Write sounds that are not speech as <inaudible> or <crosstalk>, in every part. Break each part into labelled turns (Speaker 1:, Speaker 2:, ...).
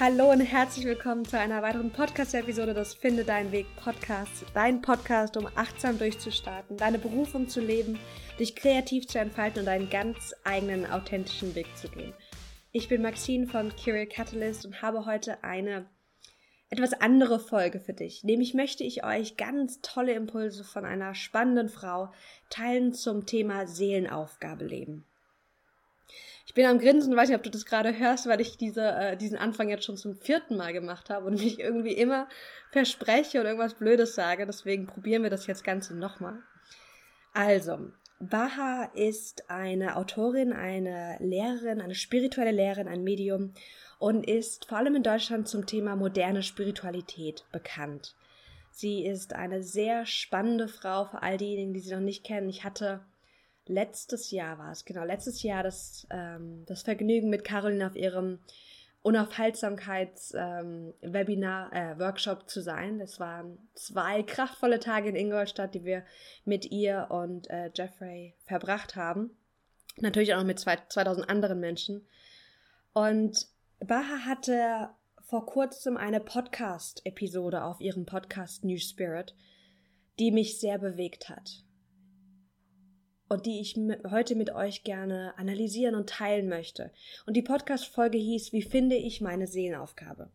Speaker 1: Hallo und herzlich willkommen zu einer weiteren Podcast-Episode des Finde Deinen Weg Podcast. Dein Podcast, um achtsam durchzustarten, deine Berufung zu leben, dich kreativ zu entfalten und deinen ganz eigenen authentischen Weg zu gehen. Ich bin Maxine von Curial Catalyst und habe heute eine etwas andere Folge für dich. Nämlich möchte ich euch ganz tolle Impulse von einer spannenden Frau teilen zum Thema Seelenaufgabe leben. Ich bin am Grinsen, weiß nicht, ob du das gerade hörst, weil ich diese, äh, diesen Anfang jetzt schon zum vierten Mal gemacht habe und mich irgendwie immer verspreche und irgendwas Blödes sage. Deswegen probieren wir das jetzt Ganze nochmal. Also, Baha ist eine Autorin, eine Lehrerin, eine spirituelle Lehrerin, ein Medium und ist vor allem in Deutschland zum Thema moderne Spiritualität bekannt. Sie ist eine sehr spannende Frau für all diejenigen, die sie noch nicht kennen. Ich hatte letztes Jahr war es, genau, letztes Jahr das, ähm, das Vergnügen mit Caroline auf ihrem Unaufhaltsamkeits-Webinar, ähm, äh, Workshop zu sein. Das waren zwei kraftvolle Tage in Ingolstadt, die wir mit ihr und äh, Jeffrey verbracht haben. Natürlich auch noch mit zwei, 2000 anderen Menschen. Und Baha hatte vor kurzem eine Podcast-Episode auf ihrem Podcast New Spirit, die mich sehr bewegt hat und die ich heute mit euch gerne analysieren und teilen möchte. Und die Podcast-Folge hieß Wie finde ich meine Seelenaufgabe?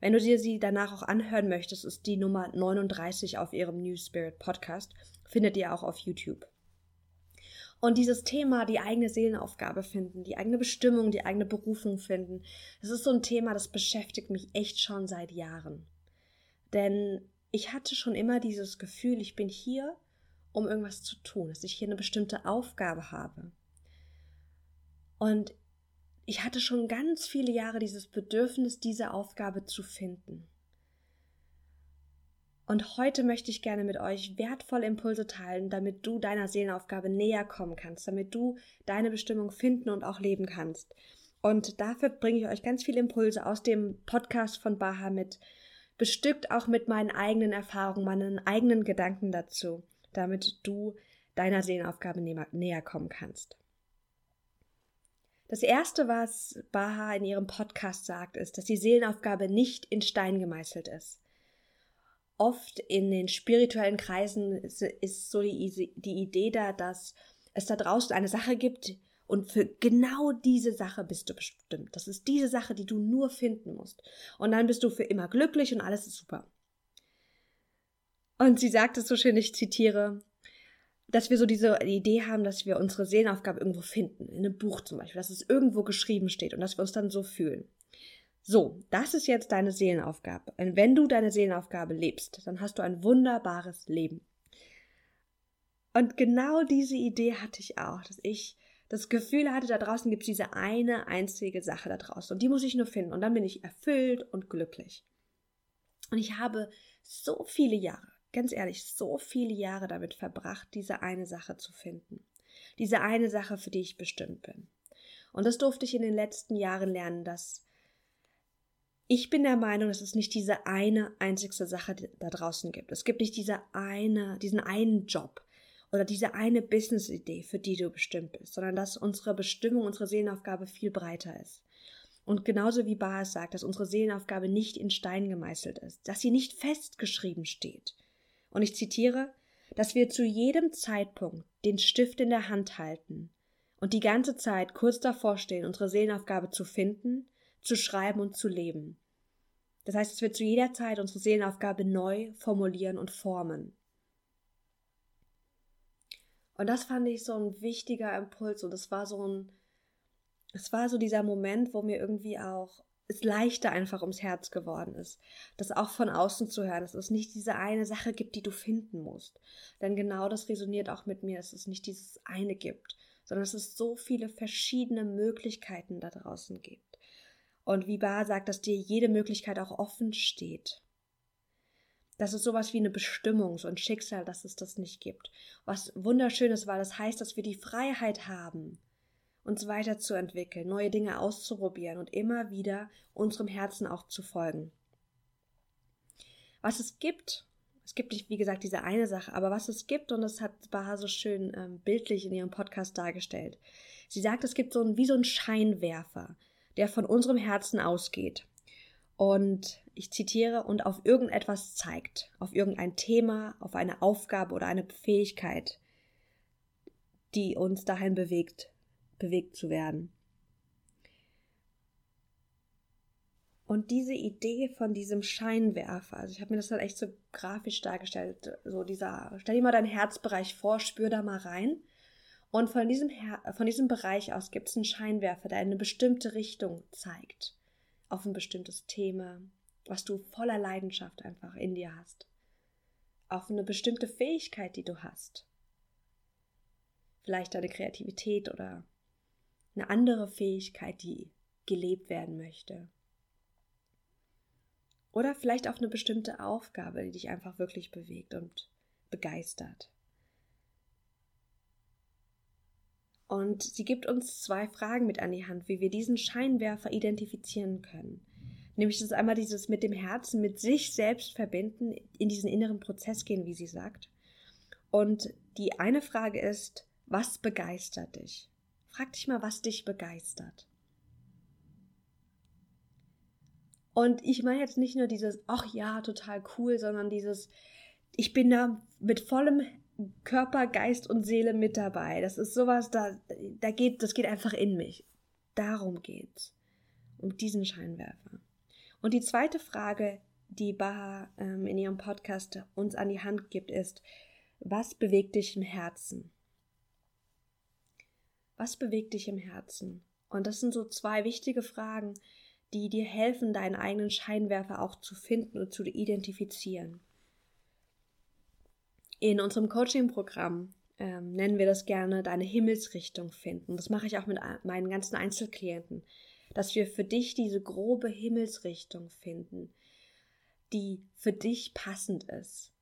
Speaker 1: Wenn du dir sie danach auch anhören möchtest, ist die Nummer 39 auf ihrem New Spirit Podcast. Findet ihr auch auf YouTube. Und dieses Thema, die eigene Seelenaufgabe finden, die eigene Bestimmung, die eigene Berufung finden, das ist so ein Thema, das beschäftigt mich echt schon seit Jahren. Denn ich hatte schon immer dieses Gefühl, ich bin hier, um irgendwas zu tun, dass ich hier eine bestimmte Aufgabe habe. Und ich hatte schon ganz viele Jahre dieses Bedürfnis, diese Aufgabe zu finden. Und heute möchte ich gerne mit euch wertvolle Impulse teilen, damit du deiner Seelenaufgabe näher kommen kannst, damit du deine Bestimmung finden und auch leben kannst. Und dafür bringe ich euch ganz viele Impulse aus dem Podcast von Baha mit, bestückt auch mit meinen eigenen Erfahrungen, meinen eigenen Gedanken dazu damit du deiner Seelenaufgabe näher kommen kannst. Das erste, was Baha in ihrem Podcast sagt, ist, dass die Seelenaufgabe nicht in Stein gemeißelt ist. Oft in den spirituellen Kreisen ist so die, Idee da, dass es da draußen eine Sache gibt und für genau diese Sache bist du bestimmt. Das ist diese Sache, die du nur finden musst. Und dann bist du für immer glücklich und alles ist super. Und sie sagt es so schön, ich zitiere, dass wir so diese Idee haben, dass wir unsere Seelenaufgabe irgendwo finden, in einem Buch zum Beispiel, dass es irgendwo geschrieben steht und dass wir uns dann so fühlen. So, das ist jetzt deine Seelenaufgabe. Und wenn du deine Seelenaufgabe lebst, dann hast du ein wunderbares Leben. Und genau diese Idee hatte ich auch, dass ich das Gefühl hatte, da draußen gibt es diese eine einzige Sache da draußen und die muss ich nur finden und dann bin ich erfüllt und glücklich. Und ich habe so viele Jahre ganz ehrlich, so viele Jahre damit verbracht, diese eine Sache zu finden. Diese eine Sache, für die ich bestimmt bin. Und das durfte ich in den letzten Jahren lernen, dass ich bin der Meinung, dass es nicht diese eine einzigste Sache da draußen gibt. Es gibt nicht diese eine, diesen einen Job oder diese eine Business-Idee, für die du bestimmt bist, sondern dass unsere Bestimmung, unsere Seelenaufgabe viel breiter ist. Und genauso wie Baas sagt, dass unsere Seelenaufgabe nicht in Stein gemeißelt ist, dass sie nicht festgeschrieben steht, und ich zitiere, dass wir zu jedem Zeitpunkt den Stift in der Hand halten und die ganze Zeit kurz davor stehen, unsere Seelenaufgabe zu finden, zu schreiben und zu leben. Das heißt, dass wir zu jeder Zeit unsere Seelenaufgabe neu formulieren und formen. Und das fand ich so ein wichtiger Impuls und es war so ein, es war so dieser Moment, wo mir irgendwie auch es leichter einfach ums Herz geworden ist. Das auch von außen zu hören, dass es nicht diese eine Sache gibt, die du finden musst. Denn genau das resoniert auch mit mir, dass es nicht dieses eine gibt, sondern dass es so viele verschiedene Möglichkeiten da draußen gibt. Und wie Bar sagt, dass dir jede Möglichkeit auch offen steht. Das ist sowas wie eine Bestimmung, ein Schicksal, dass es das nicht gibt. Was wunderschönes war, das heißt, dass wir die Freiheit haben, uns weiterzuentwickeln, neue Dinge auszuprobieren und immer wieder unserem Herzen auch zu folgen. Was es gibt, es gibt nicht, wie gesagt, diese eine Sache, aber was es gibt, und das hat Baha so schön ähm, bildlich in ihrem Podcast dargestellt. Sie sagt, es gibt so ein, wie so ein Scheinwerfer, der von unserem Herzen ausgeht. und ich zitiere, und auf irgendetwas zeigt, auf irgendein Thema, auf eine Aufgabe oder eine Fähigkeit, die uns dahin bewegt, bewegt zu werden. Und diese Idee von diesem Scheinwerfer, also ich habe mir das dann echt so grafisch dargestellt, so dieser, stell dir mal deinen Herzbereich vor, spür da mal rein. Und von diesem, Her von diesem Bereich aus gibt es einen Scheinwerfer, der eine bestimmte Richtung zeigt, auf ein bestimmtes Thema, was du voller Leidenschaft einfach in dir hast, auf eine bestimmte Fähigkeit, die du hast. Vielleicht deine Kreativität oder eine andere Fähigkeit, die gelebt werden möchte. Oder vielleicht auf eine bestimmte Aufgabe, die dich einfach wirklich bewegt und begeistert. Und sie gibt uns zwei Fragen mit an die Hand, wie wir diesen Scheinwerfer identifizieren können. Nämlich das einmal dieses mit dem Herzen, mit sich selbst verbinden, in diesen inneren Prozess gehen, wie sie sagt. Und die eine Frage ist, was begeistert dich? Frag dich mal, was dich begeistert. Und ich meine jetzt nicht nur dieses, ach ja, total cool, sondern dieses, ich bin da mit vollem Körper, Geist und Seele mit dabei. Das ist sowas, da, da geht, das geht einfach in mich. Darum geht's. Um diesen Scheinwerfer. Und die zweite Frage, die Baha ähm, in ihrem Podcast uns an die Hand gibt, ist, was bewegt dich im Herzen? Was bewegt dich im Herzen? Und das sind so zwei wichtige Fragen, die dir helfen, deinen eigenen Scheinwerfer auch zu finden und zu identifizieren. In unserem Coaching-Programm ähm, nennen wir das gerne deine Himmelsrichtung finden. Das mache ich auch mit meinen ganzen Einzelklienten, dass wir für dich diese grobe Himmelsrichtung finden, die für dich passend ist.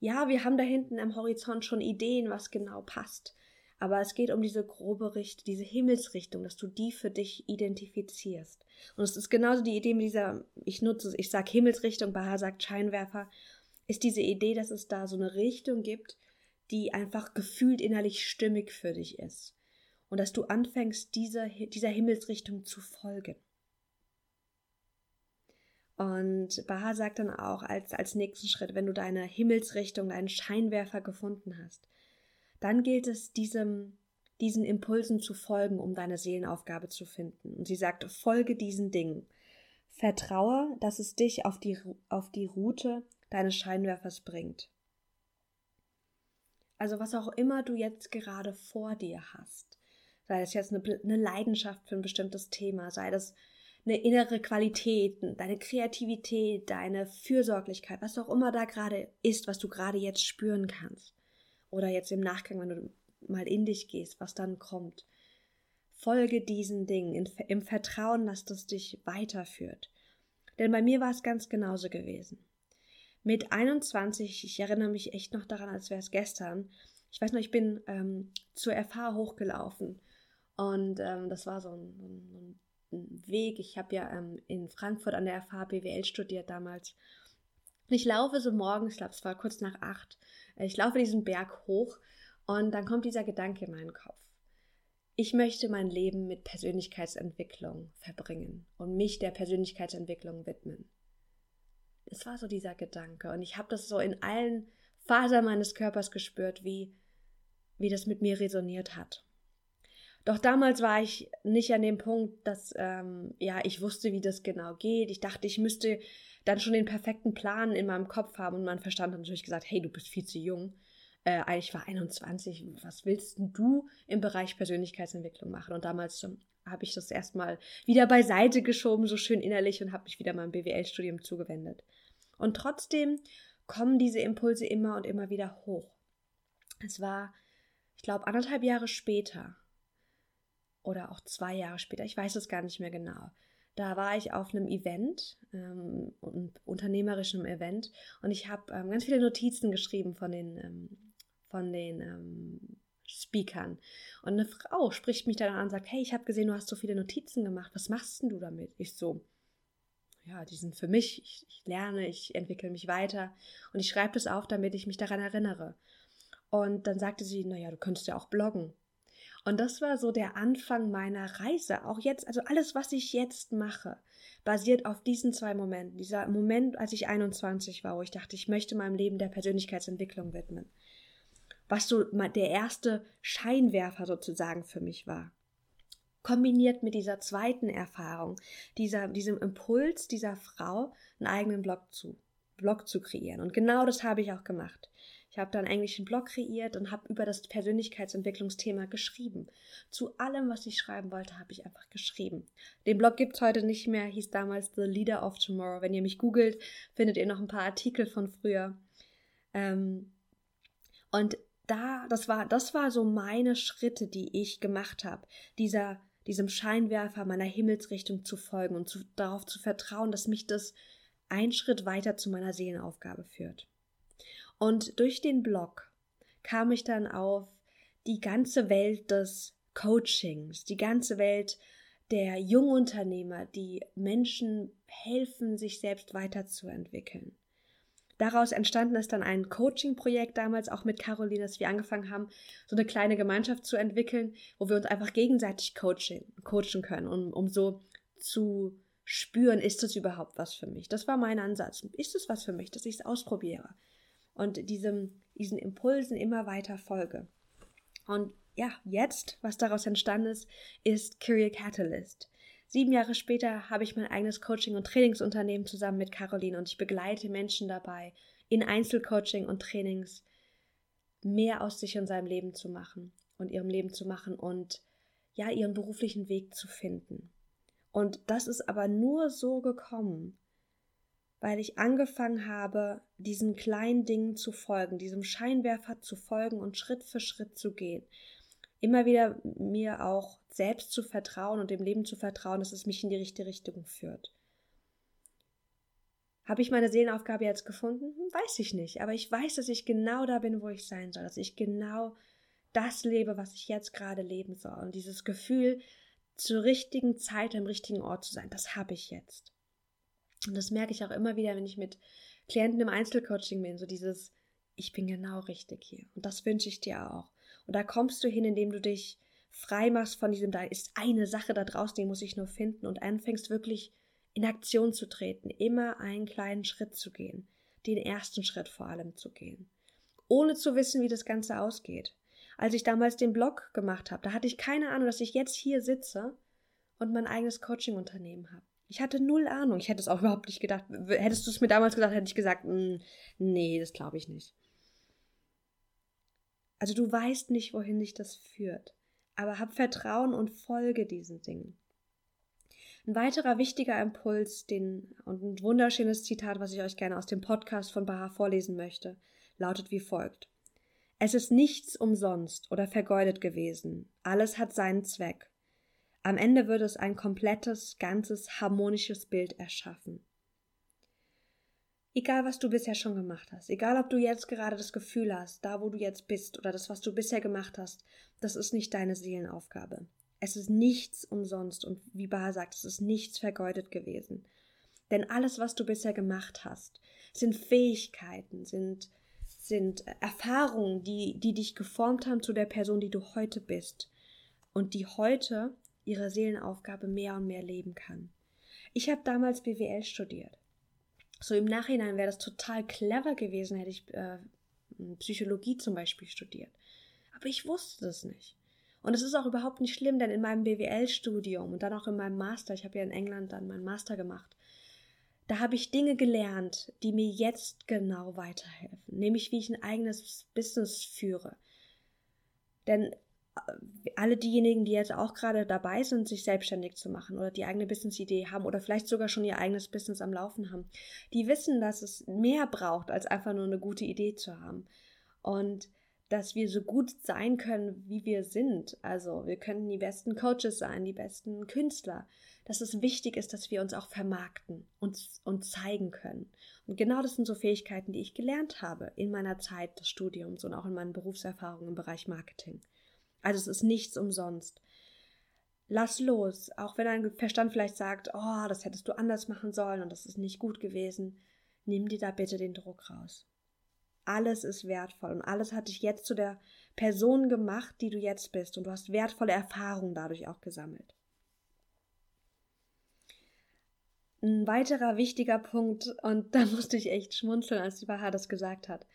Speaker 1: Ja, wir haben da hinten am Horizont schon Ideen, was genau passt. Aber es geht um diese grobe Richtung, diese Himmelsrichtung, dass du die für dich identifizierst. Und es ist genauso die Idee mit dieser, ich nutze, ich sage Himmelsrichtung, Baha sagt Scheinwerfer, ist diese Idee, dass es da so eine Richtung gibt, die einfach gefühlt innerlich stimmig für dich ist. Und dass du anfängst, dieser, dieser Himmelsrichtung zu folgen. Und Baha sagt dann auch als, als nächsten Schritt, wenn du deine Himmelsrichtung, deinen Scheinwerfer gefunden hast, dann gilt es, diesem, diesen Impulsen zu folgen, um deine Seelenaufgabe zu finden. Und sie sagt, folge diesen Dingen. Vertraue, dass es dich auf die, auf die Route deines Scheinwerfers bringt. Also was auch immer du jetzt gerade vor dir hast, sei das jetzt eine, eine Leidenschaft für ein bestimmtes Thema, sei das eine innere Qualität, deine Kreativität, deine Fürsorglichkeit, was auch immer da gerade ist, was du gerade jetzt spüren kannst oder jetzt im Nachgang, wenn du mal in dich gehst, was dann kommt. Folge diesen Dingen im Vertrauen, dass das dich weiterführt. Denn bei mir war es ganz genauso gewesen. Mit 21, ich erinnere mich echt noch daran, als wäre es gestern. Ich weiß noch, ich bin ähm, zur FH hochgelaufen und ähm, das war so ein, ein, Weg. Ich habe ja ähm, in Frankfurt an der FH BWL studiert damals. Und ich laufe so morgens, ich glaube, es war kurz nach acht, ich laufe diesen Berg hoch und dann kommt dieser Gedanke in meinen Kopf. Ich möchte mein Leben mit Persönlichkeitsentwicklung verbringen und mich der Persönlichkeitsentwicklung widmen. Es war so dieser Gedanke und ich habe das so in allen Fasern meines Körpers gespürt, wie, wie das mit mir resoniert hat. Doch damals war ich nicht an dem Punkt, dass ähm, ja ich wusste, wie das genau geht. Ich dachte, ich müsste dann schon den perfekten Plan in meinem Kopf haben und mein Verstand hat natürlich gesagt, hey, du bist viel zu jung. Äh, ich war 21, was willst du im Bereich Persönlichkeitsentwicklung machen? Und damals habe ich das erstmal wieder beiseite geschoben, so schön innerlich und habe mich wieder meinem BWL-Studium zugewendet. Und trotzdem kommen diese Impulse immer und immer wieder hoch. Es war, ich glaube, anderthalb Jahre später oder auch zwei Jahre später, ich weiß es gar nicht mehr genau. Da war ich auf einem Event, ähm, unternehmerischem Event, und ich habe ähm, ganz viele Notizen geschrieben von den, ähm, von den ähm, Speakern. Und eine Frau spricht mich dann an und sagt, hey, ich habe gesehen, du hast so viele Notizen gemacht, was machst denn du damit? Ich so, ja, die sind für mich, ich, ich lerne, ich entwickle mich weiter und ich schreibe das auf, damit ich mich daran erinnere. Und dann sagte sie, naja, du könntest ja auch bloggen. Und das war so der Anfang meiner Reise. Auch jetzt, also alles, was ich jetzt mache, basiert auf diesen zwei Momenten. Dieser Moment, als ich 21 war, wo ich dachte, ich möchte meinem Leben der Persönlichkeitsentwicklung widmen. Was so der erste Scheinwerfer sozusagen für mich war. Kombiniert mit dieser zweiten Erfahrung, dieser, diesem Impuls dieser Frau, einen eigenen Blog zu, Blog zu kreieren. Und genau das habe ich auch gemacht. Ich habe dann einen englischen Blog kreiert und habe über das Persönlichkeitsentwicklungsthema geschrieben. Zu allem, was ich schreiben wollte, habe ich einfach geschrieben. Den Blog gibt es heute nicht mehr, hieß damals The Leader of Tomorrow. Wenn ihr mich googelt, findet ihr noch ein paar Artikel von früher. Ähm, und da, das war, das war so meine Schritte, die ich gemacht habe. Dieser, diesem Scheinwerfer meiner Himmelsrichtung zu folgen und zu, darauf zu vertrauen, dass mich das ein Schritt weiter zu meiner Seelenaufgabe führt. Und durch den Blog kam ich dann auf die ganze Welt des Coachings, die ganze Welt der Jungunternehmer, die Menschen helfen, sich selbst weiterzuentwickeln. Daraus entstanden ist dann ein Coaching-Projekt damals auch mit Caroline, dass wir angefangen haben, so eine kleine Gemeinschaft zu entwickeln, wo wir uns einfach gegenseitig coachen, coachen können, um, um so zu spüren, ist das überhaupt was für mich? Das war mein Ansatz. Ist es was für mich, dass ich es ausprobiere? Und diesem, diesen Impulsen immer weiter folge. Und ja, jetzt, was daraus entstanden ist, ist Career Catalyst. Sieben Jahre später habe ich mein eigenes Coaching- und Trainingsunternehmen zusammen mit Caroline und ich begleite Menschen dabei, in Einzelcoaching und Trainings mehr aus sich und seinem Leben zu machen und ihrem Leben zu machen und ja, ihren beruflichen Weg zu finden. Und das ist aber nur so gekommen, weil ich angefangen habe, diesen kleinen Dingen zu folgen, diesem Scheinwerfer zu folgen und Schritt für Schritt zu gehen. Immer wieder mir auch selbst zu vertrauen und dem Leben zu vertrauen, dass es mich in die richtige Richtung führt. Habe ich meine Seelenaufgabe jetzt gefunden? Hm, weiß ich nicht. Aber ich weiß, dass ich genau da bin, wo ich sein soll. Dass ich genau das lebe, was ich jetzt gerade leben soll. Und dieses Gefühl, zur richtigen Zeit am richtigen Ort zu sein, das habe ich jetzt. Und das merke ich auch immer wieder, wenn ich mit Klienten im Einzelcoaching bin, so dieses, ich bin genau richtig hier. Und das wünsche ich dir auch. Und da kommst du hin, indem du dich frei machst von diesem, da ist eine Sache da draußen, die muss ich nur finden und anfängst wirklich in Aktion zu treten, immer einen kleinen Schritt zu gehen, den ersten Schritt vor allem zu gehen, ohne zu wissen, wie das Ganze ausgeht. Als ich damals den Blog gemacht habe, da hatte ich keine Ahnung, dass ich jetzt hier sitze und mein eigenes Coaching-Unternehmen habe. Ich hatte null Ahnung. Ich hätte es auch überhaupt nicht gedacht. Hättest du es mir damals gesagt, hätte ich gesagt, hm, nee, das glaube ich nicht. Also du weißt nicht, wohin dich das führt. Aber hab Vertrauen und folge diesen Dingen. Ein weiterer wichtiger Impuls, den, und ein wunderschönes Zitat, was ich euch gerne aus dem Podcast von Baha vorlesen möchte, lautet wie folgt. Es ist nichts umsonst oder vergeudet gewesen. Alles hat seinen Zweck. Am Ende würde es ein komplettes, ganzes, harmonisches Bild erschaffen. Egal, was du bisher schon gemacht hast, egal, ob du jetzt gerade das Gefühl hast, da wo du jetzt bist oder das, was du bisher gemacht hast, das ist nicht deine Seelenaufgabe. Es ist nichts umsonst und wie Bar sagt, es ist nichts vergeudet gewesen. Denn alles, was du bisher gemacht hast, sind Fähigkeiten, sind, sind Erfahrungen, die, die dich geformt haben zu der Person, die du heute bist und die heute ihre Seelenaufgabe mehr und mehr leben kann. Ich habe damals BWL studiert. So im Nachhinein wäre das total clever gewesen, hätte ich äh, Psychologie zum Beispiel studiert. Aber ich wusste das nicht. Und es ist auch überhaupt nicht schlimm, denn in meinem BWL-Studium und dann auch in meinem Master, ich habe ja in England dann meinen Master gemacht, da habe ich Dinge gelernt, die mir jetzt genau weiterhelfen. Nämlich, wie ich ein eigenes Business führe. Denn alle diejenigen, die jetzt auch gerade dabei sind, sich selbstständig zu machen oder die eigene Business-Idee haben oder vielleicht sogar schon ihr eigenes Business am Laufen haben, die wissen, dass es mehr braucht, als einfach nur eine gute Idee zu haben. Und dass wir so gut sein können, wie wir sind. Also wir könnten die besten Coaches sein, die besten Künstler. Dass es wichtig ist, dass wir uns auch vermarkten und, und zeigen können. Und genau das sind so Fähigkeiten, die ich gelernt habe in meiner Zeit des Studiums und auch in meinen Berufserfahrungen im Bereich Marketing. Also es ist nichts umsonst. Lass los, auch wenn dein Verstand vielleicht sagt, oh, das hättest du anders machen sollen und das ist nicht gut gewesen. Nimm dir da bitte den Druck raus. Alles ist wertvoll und alles hat dich jetzt zu der Person gemacht, die du jetzt bist und du hast wertvolle Erfahrungen dadurch auch gesammelt. Ein weiterer wichtiger Punkt, und <laughs> da musste ich echt schmunzeln, als die Baha das gesagt hat,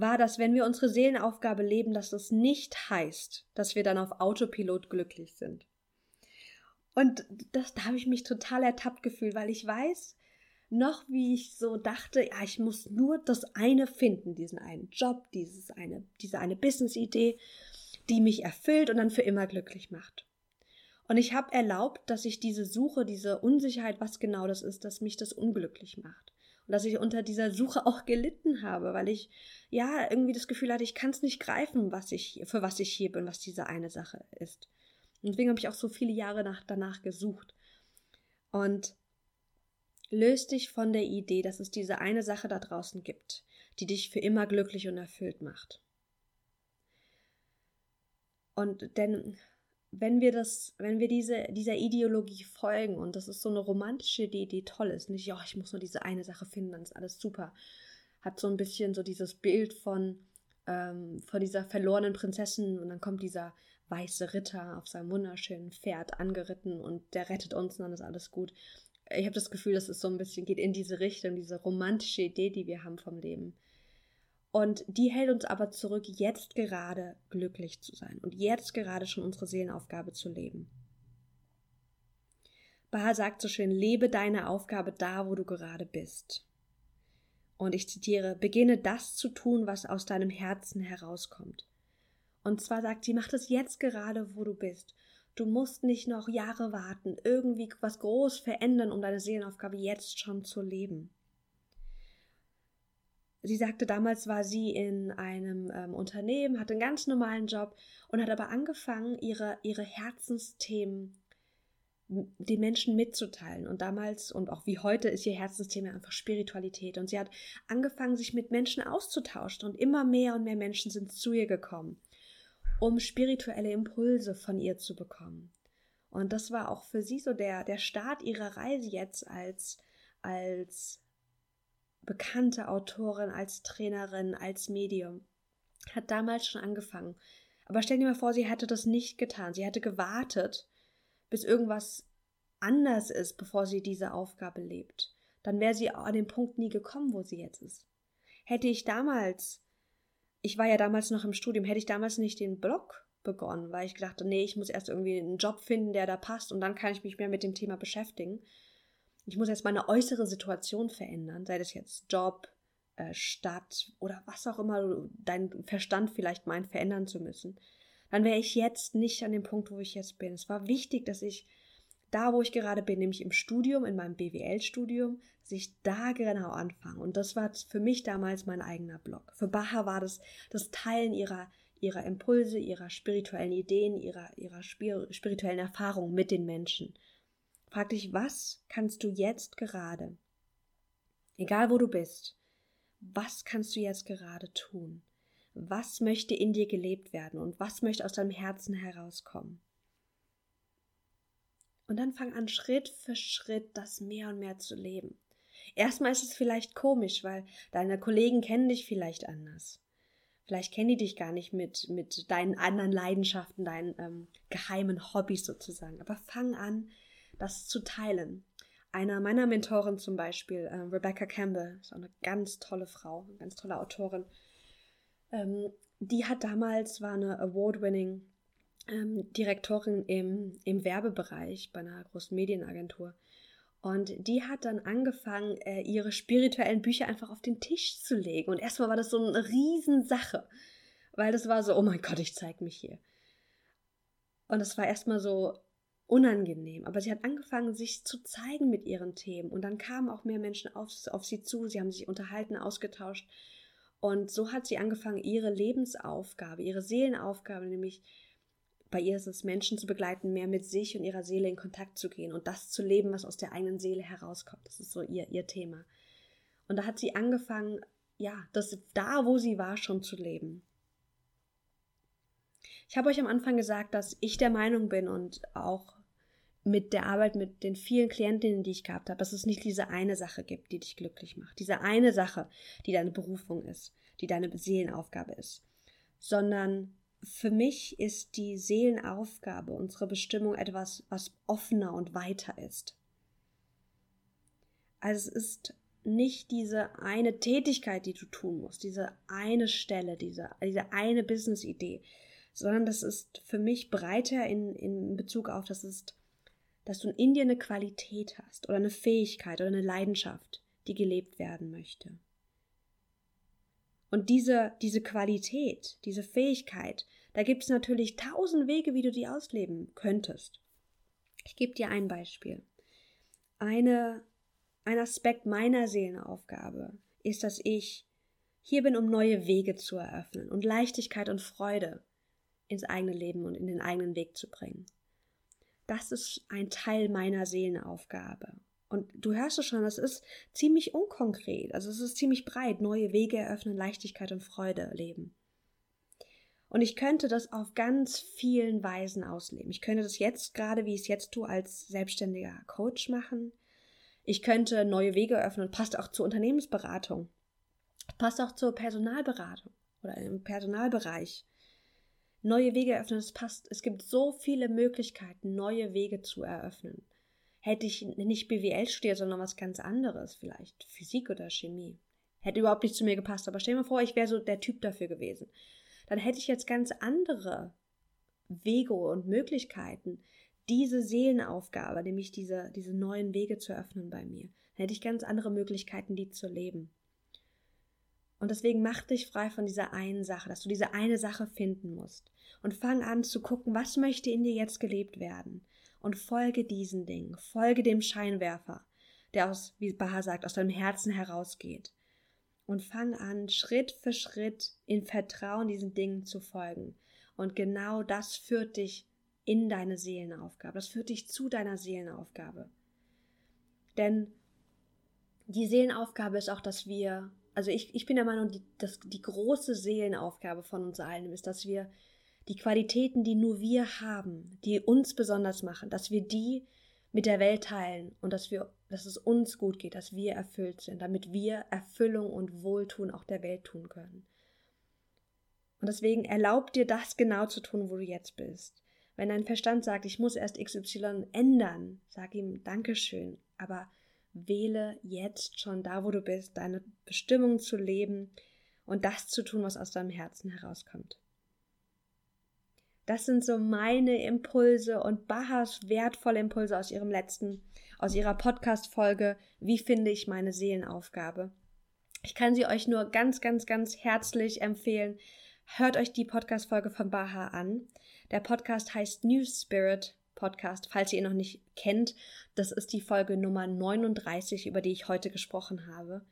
Speaker 1: war, dass wenn wir unsere Seelenaufgabe leben, dass das nicht heißt, dass wir dann auf Autopilot glücklich sind. Und das, da habe ich mich total ertappt gefühlt, weil ich weiß noch, wie ich so dachte, ja, ich muss nur das eine finden, diesen einen Job, dieses eine, diese eine Business-Idee, die mich erfüllt und dann für immer glücklich macht. Und ich habe erlaubt, dass ich diese Suche, diese Unsicherheit, was genau das ist, dass mich das unglücklich macht. Und dass ich unter dieser Suche auch gelitten habe, weil ich ja irgendwie das Gefühl hatte, ich kann es nicht greifen, was ich, für was ich hier bin, was diese eine Sache ist. Und deswegen habe ich auch so viele Jahre nach, danach gesucht. Und löst dich von der Idee, dass es diese eine Sache da draußen gibt, die dich für immer glücklich und erfüllt macht. Und denn wenn wir das, wenn wir diese, dieser Ideologie folgen, und das ist so eine romantische Idee, die toll ist, nicht, ja, ich muss nur diese eine Sache finden, dann ist alles super, hat so ein bisschen so dieses Bild von, ähm, von dieser verlorenen Prinzessin und dann kommt dieser weiße Ritter auf seinem wunderschönen Pferd angeritten und der rettet uns und dann ist alles gut. Ich habe das Gefühl, dass es so ein bisschen geht in diese Richtung, diese romantische Idee, die wir haben vom Leben. Und die hält uns aber zurück, jetzt gerade glücklich zu sein und jetzt gerade schon unsere Seelenaufgabe zu leben. Baha sagt so schön, lebe deine Aufgabe da, wo du gerade bist. Und ich zitiere, beginne das zu tun, was aus deinem Herzen herauskommt. Und zwar sagt sie, mach das jetzt gerade, wo du bist. Du musst nicht noch Jahre warten, irgendwie was groß verändern, um deine Seelenaufgabe jetzt schon zu leben. Sie sagte, damals war sie in einem ähm, Unternehmen, hatte einen ganz normalen Job und hat aber angefangen, ihre, ihre Herzensthemen den Menschen mitzuteilen. Und damals und auch wie heute ist ihr Herzensthema einfach Spiritualität. Und sie hat angefangen, sich mit Menschen auszutauschen und immer mehr und mehr Menschen sind zu ihr gekommen, um spirituelle Impulse von ihr zu bekommen. Und das war auch für sie so der, der Start ihrer Reise jetzt als, als bekannte Autorin, als Trainerin, als Medium. Hat damals schon angefangen. Aber stell dir mal vor, sie hätte das nicht getan. Sie hätte gewartet, bis irgendwas anders ist, bevor sie diese Aufgabe lebt. Dann wäre sie an den Punkt nie gekommen, wo sie jetzt ist. Hätte ich damals, ich war ja damals noch im Studium, hätte ich damals nicht den Blog begonnen, weil ich gedacht, nee, ich muss erst irgendwie einen Job finden, der da passt und dann kann ich mich mehr mit dem Thema beschäftigen ich muss jetzt meine äußere Situation verändern, sei das jetzt Job, äh, Stadt oder was auch immer dein Verstand vielleicht meint, verändern zu müssen, dann wäre ich jetzt nicht an dem Punkt, wo ich jetzt bin. Es war wichtig, dass ich da, wo ich gerade bin, nämlich im Studium, in meinem BWL-Studium, dass ich da genau anfange. Und das war für mich damals mein eigener Blog. Für Baha war das das Teilen ihrer, ihrer Impulse, ihrer spirituellen Ideen, ihrer, ihrer spirituellen Erfahrungen mit den Menschen. Frag dich, was kannst du jetzt gerade, egal wo du bist, was kannst du jetzt gerade tun? Was möchte in dir gelebt werden und was möchte aus deinem Herzen herauskommen? Und dann fang an, Schritt für Schritt das mehr und mehr zu leben. Erstmal ist es vielleicht komisch, weil deine Kollegen kennen dich vielleicht anders. Vielleicht kennen die dich gar nicht mit, mit deinen anderen Leidenschaften, deinen ähm, geheimen Hobbys sozusagen. Aber fang an, das zu teilen. Einer meiner Mentoren zum Beispiel, äh, Rebecca Campbell, ist auch eine ganz tolle Frau, eine ganz tolle Autorin. Ähm, die hat damals, war eine Award-winning ähm, Direktorin im, im Werbebereich bei einer großen Medienagentur. Und die hat dann angefangen, äh, ihre spirituellen Bücher einfach auf den Tisch zu legen. Und erstmal war das so eine Riesensache, weil das war so, oh mein Gott, ich zeig mich hier. Und es war erstmal so, unangenehm. Aber sie hat angefangen, sich zu zeigen mit ihren Themen. Und dann kamen auch mehr Menschen auf, auf sie zu. Sie haben sich unterhalten, ausgetauscht. Und so hat sie angefangen, ihre Lebensaufgabe, ihre Seelenaufgabe, nämlich bei ihr ist es, Menschen zu begleiten, mehr mit sich und ihrer Seele in Kontakt zu gehen und das zu leben, was aus der eigenen Seele herauskommt. Das ist so ihr, ihr Thema. Und da hat sie angefangen, ja, das da, wo sie war, schon zu leben. Ich habe euch am Anfang gesagt, dass ich der Meinung bin und auch mit der Arbeit mit den vielen Klientinnen, die ich gehabt habe, dass es nicht diese eine Sache gibt, die dich glücklich macht. Diese eine Sache, die deine Berufung ist, die deine Seelenaufgabe ist. Sondern für mich ist die Seelenaufgabe, unsere Bestimmung etwas, was offener und weiter ist. Also es ist nicht diese eine Tätigkeit, die du tun musst, diese eine Stelle, diese, diese eine Business-Idee, sondern das ist für mich breiter in, in Bezug auf, das ist, dass du in dir eine Qualität hast oder eine Fähigkeit oder eine Leidenschaft, die gelebt werden möchte. Und diese, diese Qualität, diese Fähigkeit, da gibt es natürlich tausend Wege, wie du die ausleben könntest. Ich gebe dir ein Beispiel. Eine ein Aspekt meiner Seelenaufgabe ist, dass ich hier bin, um neue Wege zu eröffnen und Leichtigkeit und Freude ins eigene Leben und in den eigenen Weg zu bringen. Das ist ein Teil meiner Seelenaufgabe. Und du hörst es schon, das ist ziemlich unkonkret, also es ist ziemlich breit, neue Wege eröffnen, Leichtigkeit und Freude leben. Und ich könnte das auf ganz vielen Weisen ausleben. Ich könnte das jetzt gerade, wie ich es jetzt tue, als selbstständiger Coach machen. Ich könnte neue Wege öffnen, passt auch zur Unternehmensberatung, passt auch zur Personalberatung oder im Personalbereich. Neue Wege öffnen, es passt. Es gibt so viele Möglichkeiten, neue Wege zu eröffnen. Hätte ich nicht BWL studiert, sondern was ganz anderes, vielleicht Physik oder Chemie. Hätte überhaupt nicht zu mir gepasst, aber stell mal vor, ich wäre so der Typ dafür gewesen. Dann hätte ich jetzt ganz andere Wege und Möglichkeiten, diese Seelenaufgabe, nämlich diese, diese neuen Wege zu öffnen bei mir. Dann hätte ich ganz andere Möglichkeiten, die zu leben. Und deswegen mach dich frei von dieser einen Sache, dass du diese eine Sache finden musst. Und fang an zu gucken, was möchte in dir jetzt gelebt werden. Und folge diesen Dingen, folge dem Scheinwerfer, der aus, wie Baha sagt, aus deinem Herzen herausgeht. Und fang an, Schritt für Schritt in Vertrauen diesen Dingen zu folgen. Und genau das führt dich in deine Seelenaufgabe. Das führt dich zu deiner Seelenaufgabe. Denn die Seelenaufgabe ist auch, dass wir, also ich, ich bin der Meinung, die, dass die große Seelenaufgabe von uns allen ist, dass wir die Qualitäten, die nur wir haben, die uns besonders machen, dass wir die mit der Welt teilen und dass wir, dass es uns gut geht, dass wir erfüllt sind, damit wir Erfüllung und Wohltun auch der Welt tun können. Und deswegen erlaub dir das genau zu tun, wo du jetzt bist. Wenn dein Verstand sagt, ich muss erst XY ändern, sag ihm Dankeschön, aber wähle jetzt schon da, wo du bist, deine Bestimmung zu leben und das zu tun, was aus deinem Herzen herauskommt. Das sind so meine Impulse und Bahas wertvolle Impulse aus ihrem letzten, aus ihrer Podcast-Folge. Wie finde ich meine Seelenaufgabe? Ich kann sie euch nur ganz, ganz, ganz herzlich empfehlen. Hört euch die Podcast-Folge von Baha an. Der Podcast heißt New Spirit Podcast, falls ihr ihn noch nicht kennt. Das ist die Folge Nummer 39, über die ich heute gesprochen habe.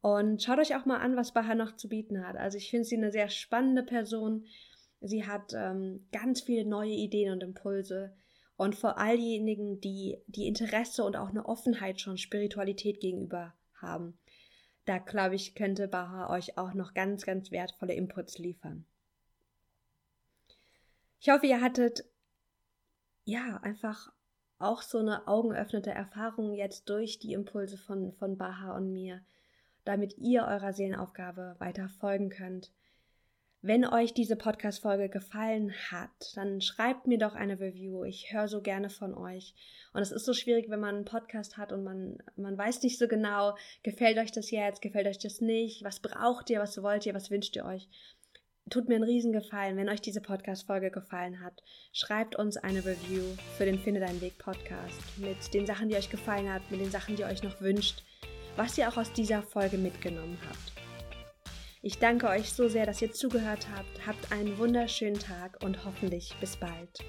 Speaker 1: Und schaut euch auch mal an, was Baha noch zu bieten hat. Also ich finde sie eine sehr spannende Person. Sie hat ähm, ganz viele neue Ideen und Impulse. Und vor all diejenigen, die die Interesse und auch eine Offenheit schon Spiritualität gegenüber haben, da glaube ich, könnte Baha euch auch noch ganz, ganz wertvolle Inputs liefern. Ich hoffe, ihr hattet ja einfach auch so eine augenöffnete Erfahrung jetzt durch die Impulse von, von Baha und mir, damit ihr eurer Seelenaufgabe weiter folgen könnt. Wenn euch diese Podcast-Folge gefallen hat, dann schreibt mir doch eine Review. Ich höre so gerne von euch. Und es ist so schwierig, wenn man einen Podcast hat und man, man weiß nicht so genau, gefällt euch das jetzt, gefällt euch das nicht, was braucht ihr, was wollt ihr, was wünscht ihr euch tut mir einen Riesengefallen, wenn euch diese Podcast-Folge gefallen hat. Schreibt uns eine Review für den Finde Deinen Weg Podcast mit den Sachen, die euch gefallen hat, mit den Sachen, die ihr euch noch wünscht, was ihr auch aus dieser Folge mitgenommen habt. Ich danke euch so sehr, dass ihr zugehört habt. Habt einen wunderschönen Tag und hoffentlich bis bald.